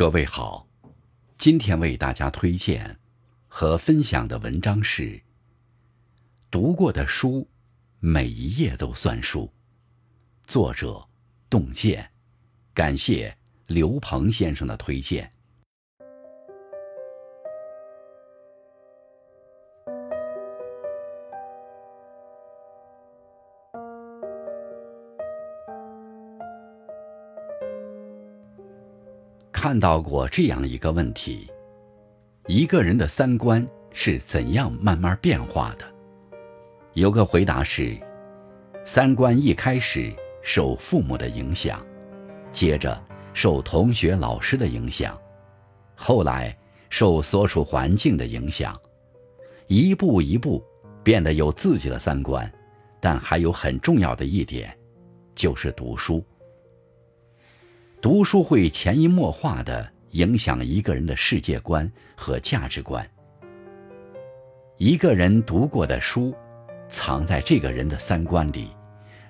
各位好，今天为大家推荐和分享的文章是：读过的书，每一页都算数。作者：洞见，感谢刘鹏先生的推荐。看到过这样一个问题：一个人的三观是怎样慢慢变化的？有个回答是：三观一开始受父母的影响，接着受同学老师的影响，后来受所处环境的影响，一步一步变得有自己的三观。但还有很重要的一点，就是读书。读书会潜移默化地影响一个人的世界观和价值观。一个人读过的书，藏在这个人的三观里，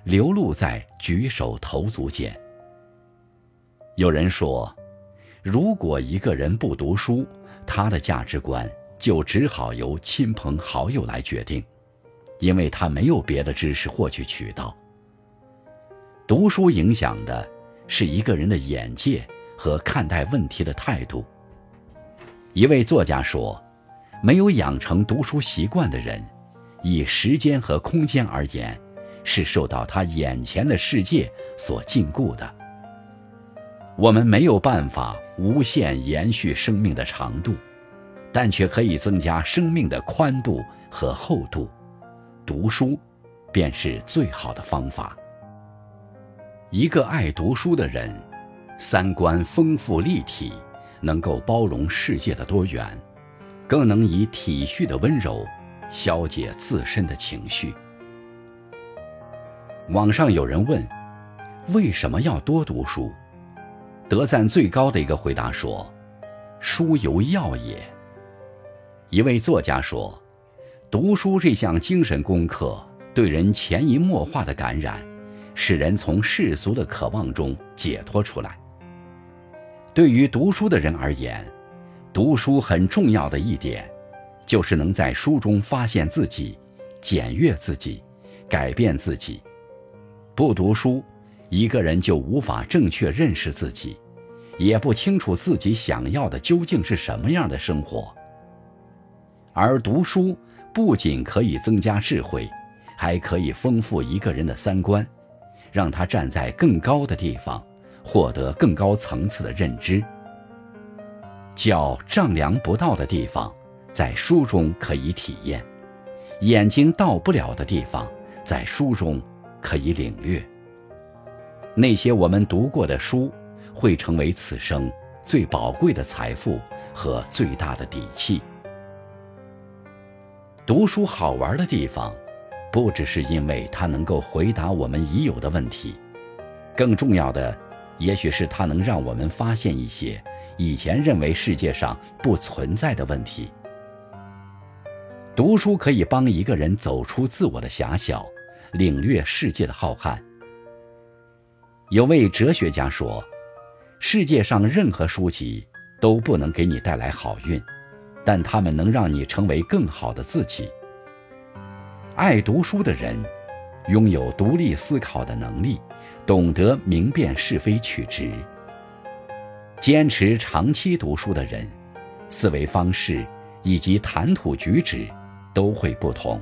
流露在举手投足间。有人说，如果一个人不读书，他的价值观就只好由亲朋好友来决定，因为他没有别的知识获取渠道。读书影响的。是一个人的眼界和看待问题的态度。一位作家说：“没有养成读书习惯的人，以时间和空间而言，是受到他眼前的世界所禁锢的。我们没有办法无限延续生命的长度，但却可以增加生命的宽度和厚度。读书，便是最好的方法。”一个爱读书的人，三观丰富立体，能够包容世界的多元，更能以体恤的温柔消解自身的情绪。网上有人问：“为什么要多读书？”得赞最高的一个回答说：“书犹药也。”一位作家说：“读书这项精神功课，对人潜移默化的感染。”使人从世俗的渴望中解脱出来。对于读书的人而言，读书很重要的一点，就是能在书中发现自己，检阅自己，改变自己。不读书，一个人就无法正确认识自己，也不清楚自己想要的究竟是什么样的生活。而读书不仅可以增加智慧，还可以丰富一个人的三观。让他站在更高的地方，获得更高层次的认知。脚丈量不到的地方，在书中可以体验；眼睛到不了的地方，在书中可以领略。那些我们读过的书，会成为此生最宝贵的财富和最大的底气。读书好玩的地方。不只是因为它能够回答我们已有的问题，更重要的，也许是它能让我们发现一些以前认为世界上不存在的问题。读书可以帮一个人走出自我的狭小，领略世界的浩瀚。有位哲学家说：“世界上任何书籍都不能给你带来好运，但它们能让你成为更好的自己。”爱读书的人，拥有独立思考的能力，懂得明辨是非曲直。坚持长期读书的人，思维方式以及谈吐举止都会不同，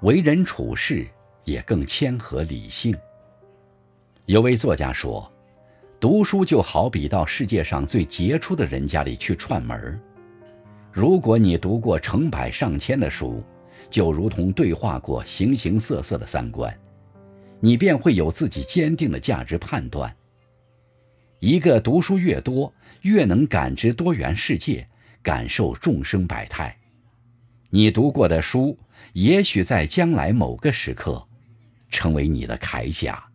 为人处事也更谦和理性。有位作家说：“读书就好比到世界上最杰出的人家里去串门。如果你读过成百上千的书。”就如同对话过形形色色的三观，你便会有自己坚定的价值判断。一个读书越多，越能感知多元世界，感受众生百态。你读过的书，也许在将来某个时刻，成为你的铠甲。